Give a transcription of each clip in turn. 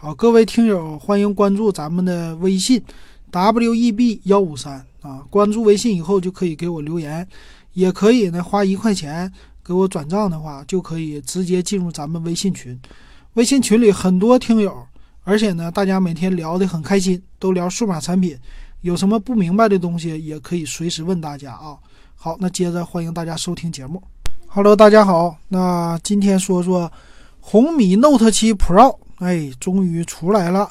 好，各位听友，欢迎关注咱们的微信 w e b 幺五三啊，关注微信以后就可以给我留言，也可以呢花一块钱给我转账的话，就可以直接进入咱们微信群。微信群里很多听友，而且呢大家每天聊得很开心，都聊数码产品，有什么不明白的东西也可以随时问大家啊。好，那接着欢迎大家收听节目。Hello，大家好，那今天说说。红米 Note 7 Pro，哎，终于出来了。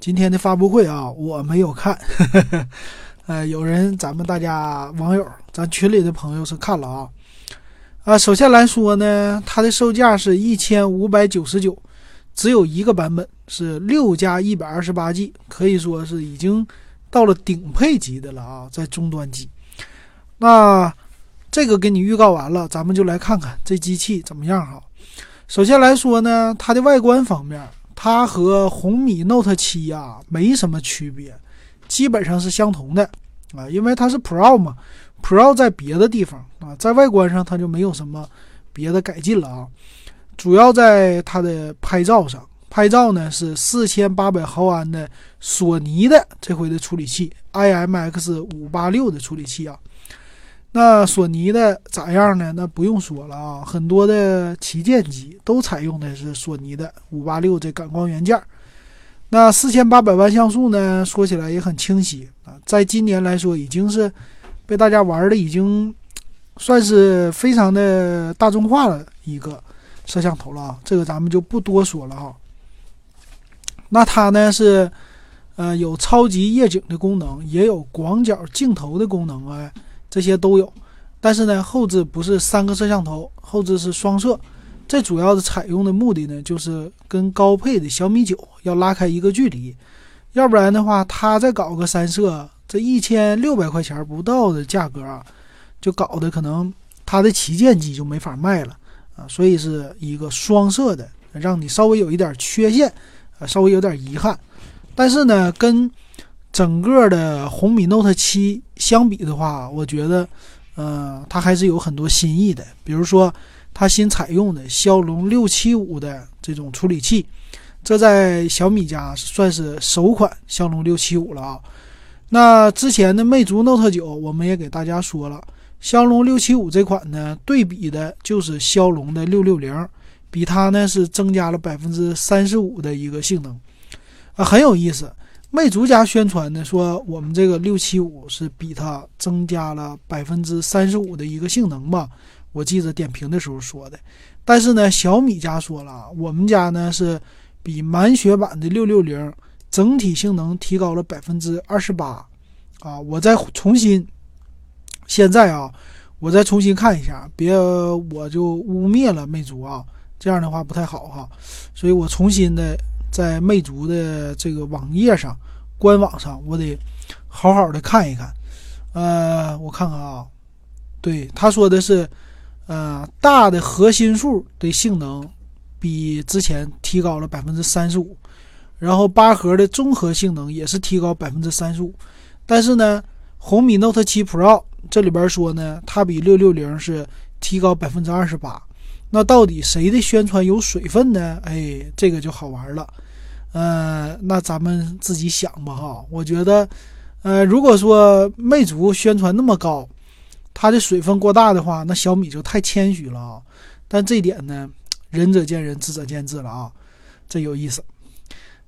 今天的发布会啊，我没有看。呵呵呃，有人，咱们大家网友，咱群里的朋友是看了啊。啊，首先来说呢，它的售价是一千五百九十九，只有一个版本，是六加一百二十八 G，可以说是已经到了顶配级的了啊，在终端机。那这个给你预告完了，咱们就来看看这机器怎么样哈。首先来说呢，它的外观方面，它和红米 Note 7啊没什么区别，基本上是相同的啊，因为它是 Pro 嘛，Pro 在别的地方啊，在外观上它就没有什么别的改进了啊，主要在它的拍照上，拍照呢是四千八百毫安的索尼的这回的处理器，IMX 五八六的处理器啊。那索尼的咋样呢？那不用说了啊，很多的旗舰机都采用的是索尼的五八六这感光元件。那四千八百万像素呢？说起来也很清晰啊，在今年来说已经是被大家玩的已经算是非常的大众化了一个摄像头了啊。这个咱们就不多说了哈。那它呢是呃有超级夜景的功能，也有广角镜头的功能啊。这些都有，但是呢，后置不是三个摄像头，后置是双摄。这主要的采用的目的呢，就是跟高配的小米九要拉开一个距离，要不然的话，它再搞个三摄，这一千六百块钱不到的价格啊，就搞得可能它的旗舰机就没法卖了啊。所以是一个双摄的，让你稍微有一点缺陷，啊，稍微有点遗憾。但是呢，跟整个的红米 Note 7相比的话，我觉得，呃，它还是有很多新意的。比如说，它新采用的骁龙六七五的这种处理器，这在小米家算是首款骁龙六七五了啊。那之前的魅族 Note 9，我们也给大家说了，骁龙六七五这款呢，对比的就是骁龙的六六零，比它呢是增加了百分之三十五的一个性能，啊，很有意思。魅族家宣传的说，我们这个六七五是比它增加了百分之三十五的一个性能吧？我记得点评的时候说的。但是呢，小米家说了，我们家呢是比满血版的六六零整体性能提高了百分之二十八。啊，我再重新，现在啊，我再重新看一下，别我就污蔑了魅族啊，这样的话不太好哈。所以我重新的。在魅族的这个网页上、官网上，我得好好的看一看。呃，我看看啊，对他说的是，呃，大的核心数的性能比之前提高了百分之三十五，然后八核的综合性能也是提高百分之三十五。但是呢，红米 Note 7 Pro 这里边说呢，它比六六零是提高百分之二十八。那到底谁的宣传有水分呢？哎，这个就好玩了。呃，那咱们自己想吧，哈。我觉得，呃，如果说魅族宣传那么高，它的水分过大的话，那小米就太谦虚了啊。但这一点呢，仁者见仁，智者见智了啊。这有意思。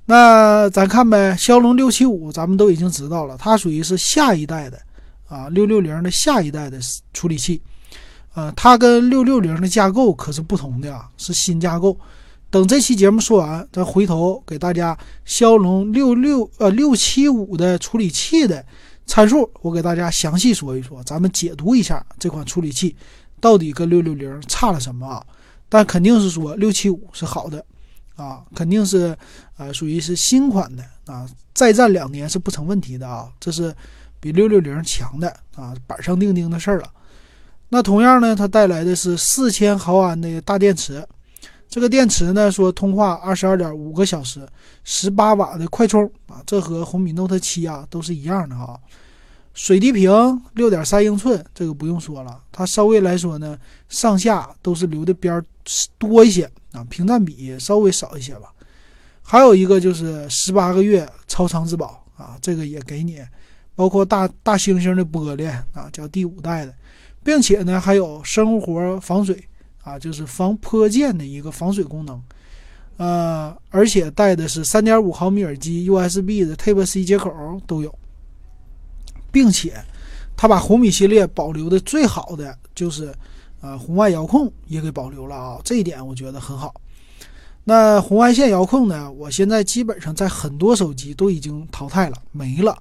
那咱看呗，骁龙六七五，咱们都已经知道了，它属于是下一代的啊，六六零的下一代的处理器。呃，它跟六六零的架构可是不同的啊，是新架构。等这期节目说完，咱回头给大家骁龙六六呃六七五的处理器的参数，我给大家详细说一说，咱们解读一下这款处理器到底跟六六零差了什么啊？但肯定是说六七五是好的啊，肯定是呃属于是新款的啊，再战两年是不成问题的啊，这是比六六零强的啊，板上钉钉的事儿了。那同样呢，它带来的是四千毫安的大电池。这个电池呢，说通话二十二点五个小时，十八瓦的快充啊，这和红米 Note 7啊都是一样的哈。水滴屏六点三英寸，这个不用说了，它稍微来说呢，上下都是留的边多一些啊，屏占比稍微少一些吧。还有一个就是十八个月超长质保啊，这个也给你，包括大大猩猩的玻璃啊，叫第五代的，并且呢还有生活防水啊，就是防泼溅的一个防水功能，呃，而且带的是三点五毫米耳机，USB 的 Type C 接口都有，并且它把红米系列保留的最好的就是呃红外遥控也给保留了啊，这一点我觉得很好。那红外线遥控呢？我现在基本上在很多手机都已经淘汰了，没了。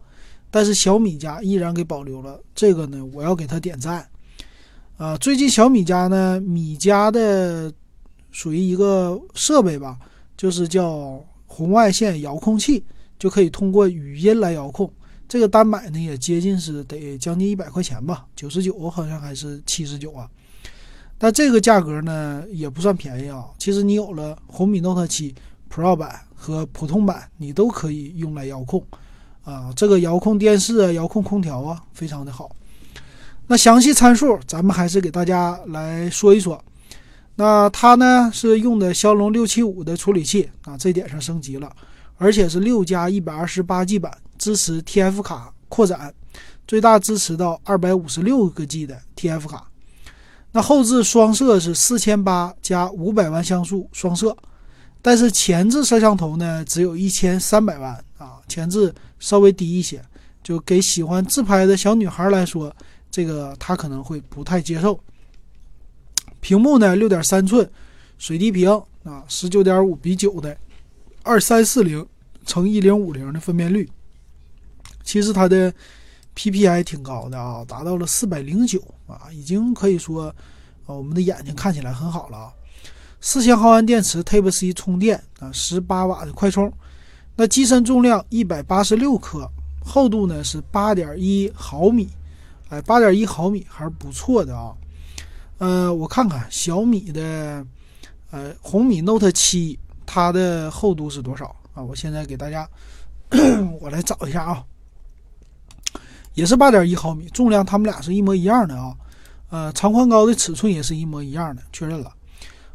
但是小米家依然给保留了这个呢，我要给他点赞。啊，最近小米家呢，米家的属于一个设备吧，就是叫红外线遥控器，就可以通过语音来遥控。这个单买呢也接近是得将近一百块钱吧，九十九好像还是七十九啊。但这个价格呢也不算便宜啊。其实你有了红米 Note 7 Pro 版和普通版，你都可以用来遥控啊。这个遥控电视啊，遥控空调啊，非常的好。那详细参数咱们还是给大家来说一说。那它呢是用的骁龙六七五的处理器啊，这点上升级了，而且是六加一百二十八 G 版，支持 TF 卡扩展，最大支持到二百五十六个 G 的 TF 卡。那后置双摄是四千八加五百万像素双摄，但是前置摄像头呢只有一千三百万啊，前置稍微低一些，就给喜欢自拍的小女孩来说，这个他可能会不太接受。屏幕呢六点三寸水滴屏啊，十九点五比九的二三四零乘一零五零的分辨率，其实它的。PPI 挺高的啊，达到了四百零九啊，已经可以说，啊，我们的眼睛看起来很好了啊。四千毫安电池，Type C 充电啊，十八瓦的快充。那机身重量一百八十六克，厚度呢是八点一毫米，哎，八点一毫米还是不错的啊。呃，我看看小米的，呃，红米 Note 七，它的厚度是多少啊？我现在给大家，我来找一下啊。也是八点一毫米，重量它们俩是一模一样的啊，呃，长宽高的尺寸也是一模一样的，确认了。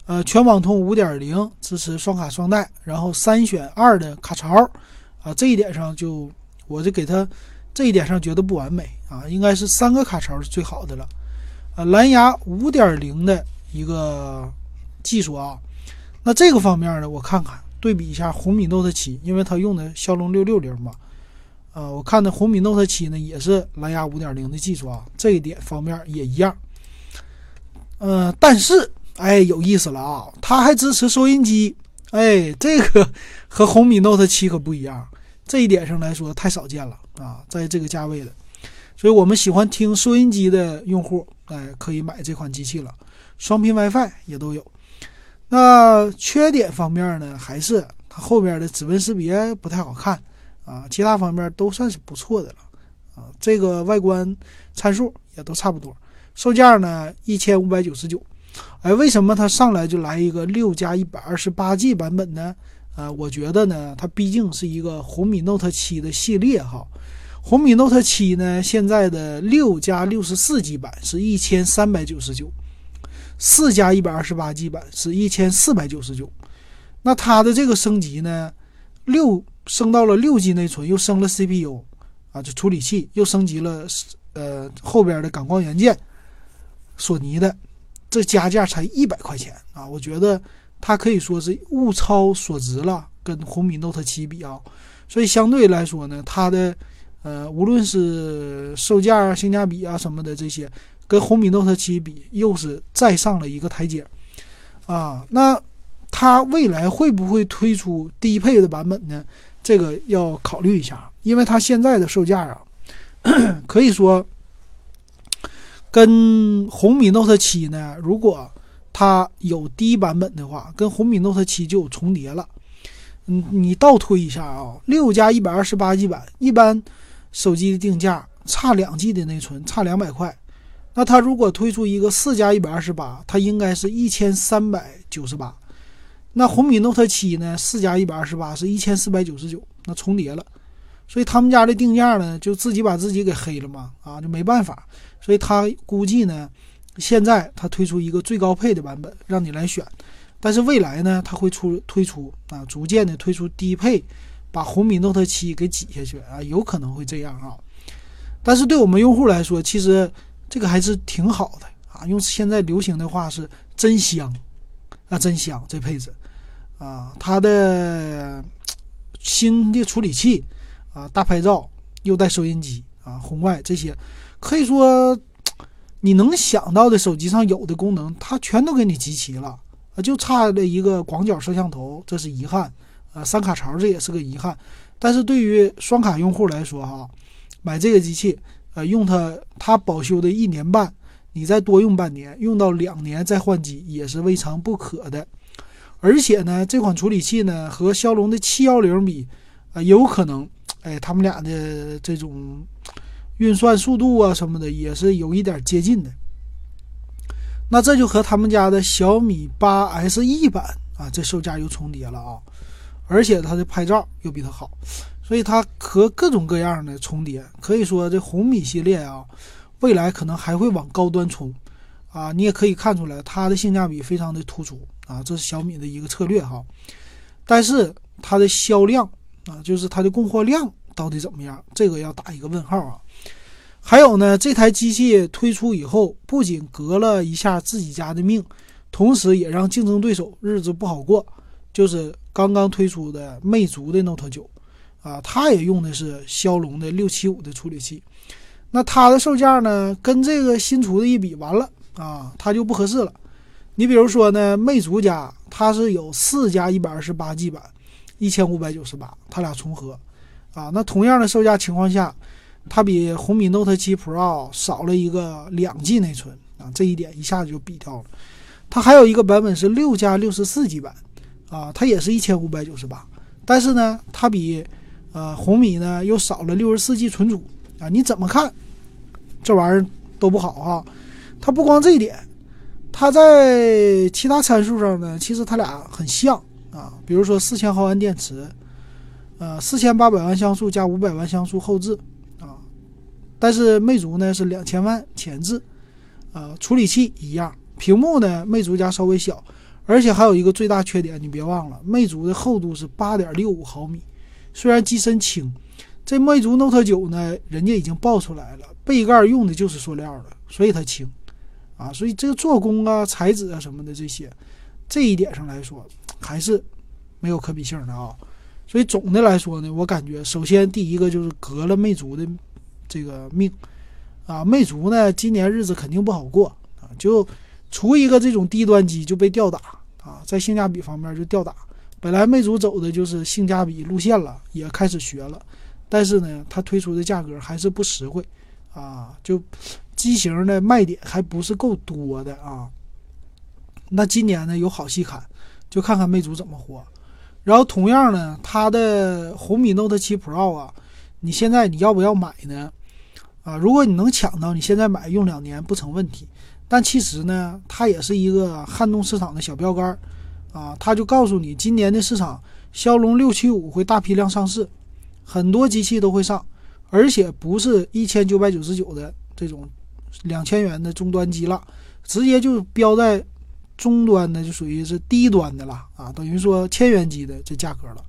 呃，全网通五点零支持双卡双待，然后三选二的卡槽，啊，这一点上就我就给它这一点上觉得不完美啊，应该是三个卡槽是最好的了。呃，蓝牙五点零的一个技术啊，那这个方面呢，我看看对比一下红米 Note 七，因为它用的骁龙六六零嘛。呃，我看的红米 Note 7呢，也是蓝牙5.0的技术啊，这一点方面也一样。呃，但是，哎，有意思了啊，它还支持收音机，哎，这个和红米 Note 7可不一样，这一点上来说太少见了啊，在这个价位的，所以我们喜欢听收音机的用户，哎，可以买这款机器了，双频 WiFi 也都有。那缺点方面呢，还是它后边的指纹识别不太好看。啊，其他方面都算是不错的了，啊，这个外观参数也都差不多，售价呢一千五百九十九，哎，为什么它上来就来一个六加一百二十八 G 版本呢？啊，我觉得呢，它毕竟是一个红米 Note 七的系列哈，红米 Note 七呢现在的六加六十四 G 版是一千三百九十九，四加一百二十八 G 版是一千四百九十九，那它的这个升级呢，六。升到了六 G 内存，又升了 CPU，啊，就处理器又升级了，呃，后边的感光元件，索尼的，这加价才一百块钱啊！我觉得它可以说是物超所值了，跟红米 Note 7比啊，所以相对来说呢，它的呃，无论是售价啊、性价比啊什么的这些，跟红米 Note 7比，又是再上了一个台阶啊。那它未来会不会推出低配的版本呢？这个要考虑一下，因为它现在的售价啊，可以说跟红米 Note 7呢，如果它有低版本的话，跟红米 Note 7就有重叠了。嗯，你倒推一下啊，六加一百二十八 G 版，一般手机的定价差两 G 的内存，差两百块。那它如果推出一个四加一百二十八，它应该是一千三百九十八。那红米 Note 7呢？四加一百二十八是一千四百九十九，那重叠了，所以他们家的定价呢，就自己把自己给黑了嘛，啊，就没办法，所以他估计呢，现在它推出一个最高配的版本让你来选，但是未来呢，它会出推出啊，逐渐的推出低配，把红米 Note 七给挤下去啊，有可能会这样啊。但是对我们用户来说，其实这个还是挺好的啊。用现在流行的话是真香啊，真香这配置啊，它的新的处理器啊，大拍照又带收音机啊，红外这些，可以说你能想到的手机上有的功能，它全都给你集齐了。啊，就差了一个广角摄像头，这是遗憾。啊，三卡槽这也是个遗憾。但是对于双卡用户来说，哈，买这个机器，呃，用它，它保修的一年半，你再多用半年，用到两年再换机也是未尝不可的。而且呢，这款处理器呢和骁龙的七幺零比，啊，有可能，哎，他们俩的这种运算速度啊什么的也是有一点接近的。那这就和他们家的小米八 SE 版啊，这售价又重叠了啊，而且它的拍照又比它好，所以它和各种各样的重叠，可以说这红米系列啊，未来可能还会往高端冲啊。你也可以看出来，它的性价比非常的突出啊，这是小米的一个策略哈。但是它的销量啊，就是它的供货量到底怎么样，这个要打一个问号啊。还有呢，这台机器推出以后，不仅革了一下自己家的命，同时也让竞争对手日子不好过。就是刚刚推出的魅族的 Note 9，啊，它也用的是骁龙的六七五的处理器。那它的售价呢，跟这个新出的一比，完了啊，它就不合适了。你比如说呢，魅族家它是有四加一百二十八 G 版，一千五百九十八，它俩重合，啊，那同样的售价情况下。它比红米 Note 7 Pro 少了一个两 G 内存啊，这一点一下子就比掉了。它还有一个版本是六加六十四 G 版啊，它也是一千五百九十八，但是呢，它比呃红米呢又少了六十四 G 存储啊。你怎么看这玩意儿都不好哈。它不光这一点，它在其他参数上呢，其实它俩很像啊。比如说四千毫安电池，呃，四千八百万像素加五百万像素后置啊。但是魅族呢是两千万前置，呃，处理器一样，屏幕呢魅族家稍微小，而且还有一个最大缺点，你别忘了，魅族的厚度是八点六五毫米，虽然机身轻，这魅族 Note 9呢，人家已经爆出来了，背盖用的就是塑料的，所以它轻，啊，所以这个做工啊、材质啊什么的这些，这一点上来说还是没有可比性的啊，所以总的来说呢，我感觉首先第一个就是革了魅族的。这个命啊，魅族呢，今年日子肯定不好过啊！就出一个这种低端机就被吊打啊，在性价比方面就吊打。本来魅族走的就是性价比路线了，也开始学了，但是呢，它推出的价格还是不实惠啊，就机型的卖点还不是够多的啊。那今年呢有好戏看，就看看魅族怎么活。然后同样呢，它的红米 Note 7 Pro 啊，你现在你要不要买呢？啊，如果你能抢到，你现在买用两年不成问题。但其实呢，它也是一个撼动市场的小标杆，啊，它就告诉你，今年的市场骁龙六七五会大批量上市，很多机器都会上，而且不是一千九百九十九的这种两千元的终端机了，直接就标在终端的，就属于是低端的了啊，等于说千元机的这价格了，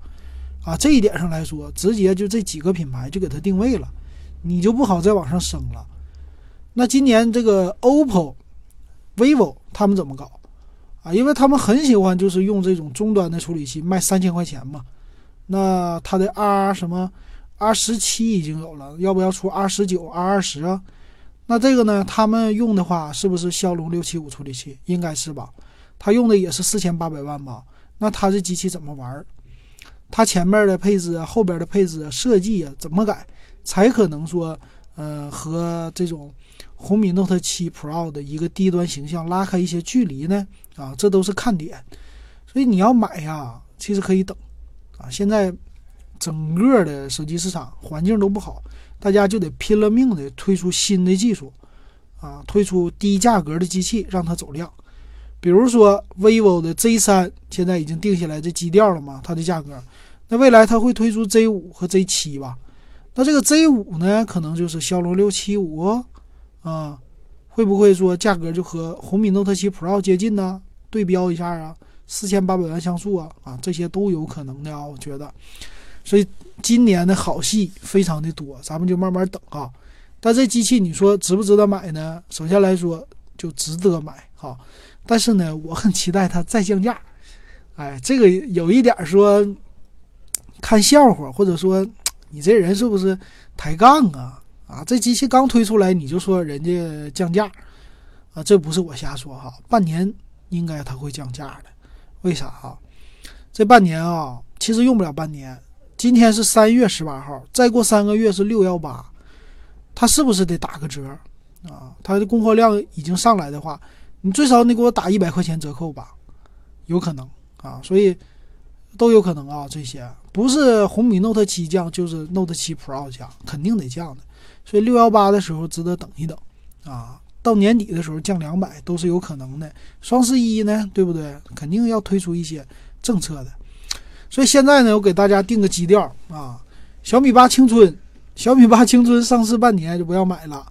啊，这一点上来说，直接就这几个品牌就给它定位了。你就不好再往上升了。那今年这个 OPPO、vivo 他们怎么搞啊？因为他们很喜欢就是用这种终端的处理器，卖三千块钱嘛。那它的 R 什么 R 十七已经有了，要不要出 R 十九、R 二十啊？那这个呢，他们用的话是不是骁龙六七五处理器？应该是吧？他用的也是四千八百万吧？那他这机器怎么玩？他前面的配置啊，后边的配置啊，设计啊，怎么改？才可能说，呃，和这种红米 Note 7 Pro 的一个低端形象拉开一些距离呢？啊，这都是看点。所以你要买呀，其实可以等。啊，现在整个的手机市场环境都不好，大家就得拼了命的推出新的技术，啊，推出低价格的机器让它走量。比如说 vivo 的 Z3 现在已经定下来这基调了嘛，它的价格。那未来它会推出 Z5 和 Z7 吧？那这个 Z 五呢，可能就是骁龙六七五啊，会不会说价格就和红米 Note 7 Pro 接近呢？对标一下啊，四千八百万像素啊啊，这些都有可能的啊，我觉得。所以今年的好戏非常的多，咱们就慢慢等啊。但这机器你说值不值得买呢？首先来说就值得买哈，但是呢，我很期待它再降价。哎，这个有一点说看笑话，或者说你这人是不是抬杠啊？啊，这机器刚推出来你就说人家降价啊？这不是我瞎说哈，半年应该它会降价的。为啥哈？这半年啊，其实用不了半年。今天是三月十八号，再过三个月是六幺八，它是不是得打个折啊？它的供货量已经上来的话，你最少你给我打一百块钱折扣吧，有可能啊，所以都有可能啊。这些不是红米 Note 七降，就是 Note 七 Pro 降，肯定得降的。所以六幺八的时候值得等一等啊，到年底的时候降两百都是有可能的。双十一呢，对不对？肯定要推出一些政策的。所以现在呢，我给大家定个基调啊，小米八青春，小米八青春上市半年就不要买了，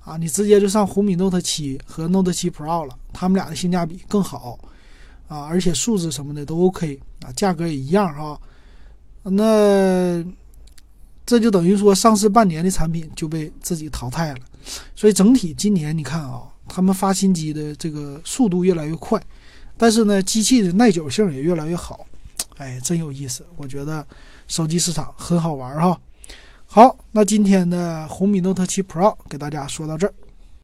啊，你直接就上红米 Note 七和 Note 七 Pro 了，他们俩的性价比更好，啊，而且素质什么的都 OK，啊，价格也一样哈，那这就等于说上市半年的产品就被自己淘汰了，所以整体今年你看啊，他们发新机的这个速度越来越快，但是呢，机器的耐久性也越来越好。哎，真有意思！我觉得手机市场很好玩哈。好，那今天的红米 Note 7 Pro 给大家说到这儿。